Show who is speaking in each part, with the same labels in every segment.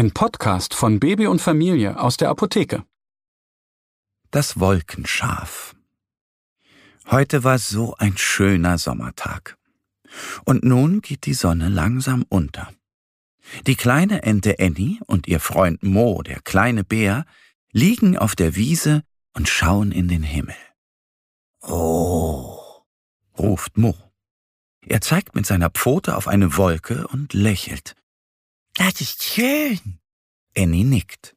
Speaker 1: Ein Podcast von Baby und Familie aus der Apotheke.
Speaker 2: Das Wolkenschaf. Heute war so ein schöner Sommertag. Und nun geht die Sonne langsam unter. Die kleine Ente Annie und ihr Freund Mo, der kleine Bär, liegen auf der Wiese und schauen in den Himmel. Oh, ruft Mo. Er zeigt mit seiner Pfote auf eine Wolke und lächelt. Das ist schön. Annie nickt.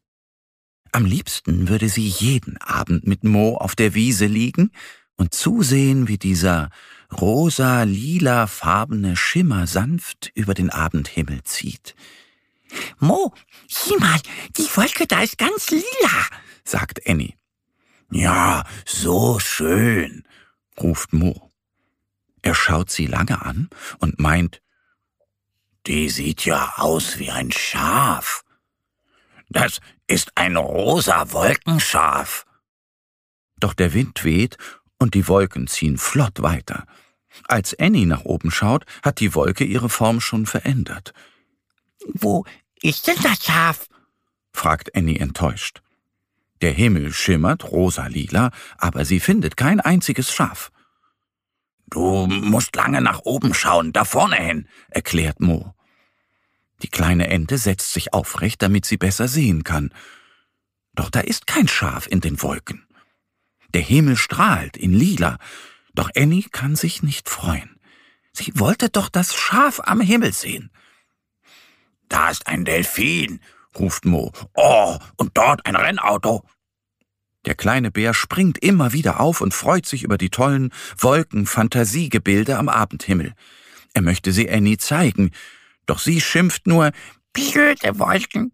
Speaker 2: Am liebsten würde sie jeden Abend mit Mo auf der Wiese liegen und zusehen, wie dieser rosa-lila farbene Schimmer sanft über den Abendhimmel zieht. Mo, sieh mal, die Wolke da ist ganz lila, sagt Annie. Ja, so schön, ruft Mo. Er schaut sie lange an und meint, die sieht ja aus wie ein Schaf. Das ist ein rosa Wolkenschaf. Doch der Wind weht und die Wolken ziehen flott weiter. Als Annie nach oben schaut, hat die Wolke ihre Form schon verändert. Wo ist denn das Schaf? fragt Annie enttäuscht. Der Himmel schimmert rosa-lila, aber sie findet kein einziges Schaf. Du musst lange nach oben schauen, da vorne hin, erklärt Mo. Die kleine Ente setzt sich aufrecht, damit sie besser sehen kann. Doch da ist kein Schaf in den Wolken. Der Himmel strahlt in lila, doch Annie kann sich nicht freuen. Sie wollte doch das Schaf am Himmel sehen. Da ist ein Delfin, ruft Mo. Oh, und dort ein Rennauto. Der kleine Bär springt immer wieder auf und freut sich über die tollen Wolken-Fantasiegebilde am Abendhimmel. Er möchte sie Annie zeigen, doch sie schimpft nur Blöde Wolken.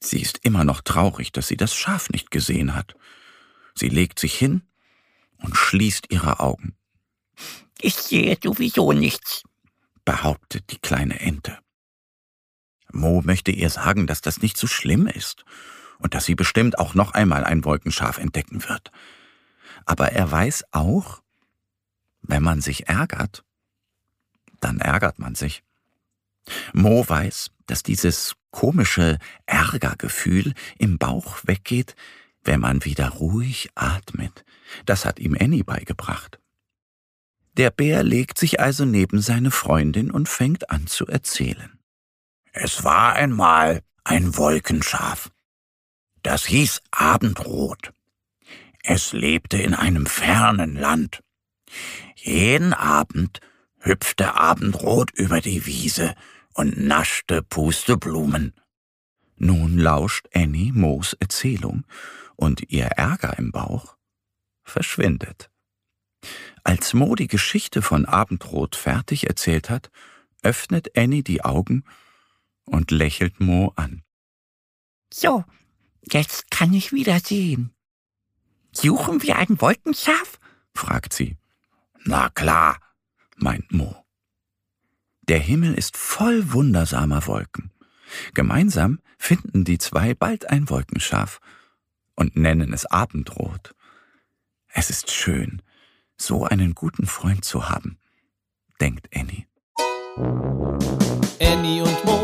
Speaker 2: Sie ist immer noch traurig, dass sie das Schaf nicht gesehen hat. Sie legt sich hin und schließt ihre Augen. Ich sehe sowieso nichts, behauptet die kleine Ente. Mo möchte ihr sagen, dass das nicht so schlimm ist und dass sie bestimmt auch noch einmal ein Wolkenschaf entdecken wird. Aber er weiß auch, wenn man sich ärgert, dann ärgert man sich. Mo weiß, dass dieses komische Ärgergefühl im Bauch weggeht, wenn man wieder ruhig atmet. Das hat ihm Annie beigebracht. Der Bär legt sich also neben seine Freundin und fängt an zu erzählen. Es war einmal ein Wolkenschaf. Das hieß Abendrot. Es lebte in einem fernen Land. Jeden Abend hüpfte Abendrot über die Wiese und naschte Pusteblumen. Nun lauscht Annie Moos Erzählung und ihr Ärger im Bauch verschwindet. Als Mo die Geschichte von Abendrot fertig erzählt hat, öffnet Annie die Augen und lächelt Mo an. So, Jetzt kann ich wieder sehen. Suchen wir ein Wolkenschaf? fragt sie. Na klar, meint Mo. Der Himmel ist voll wundersamer Wolken. Gemeinsam finden die zwei bald ein Wolkenschaf und nennen es Abendrot. Es ist schön, so einen guten Freund zu haben, denkt Annie.
Speaker 3: Annie und Mo,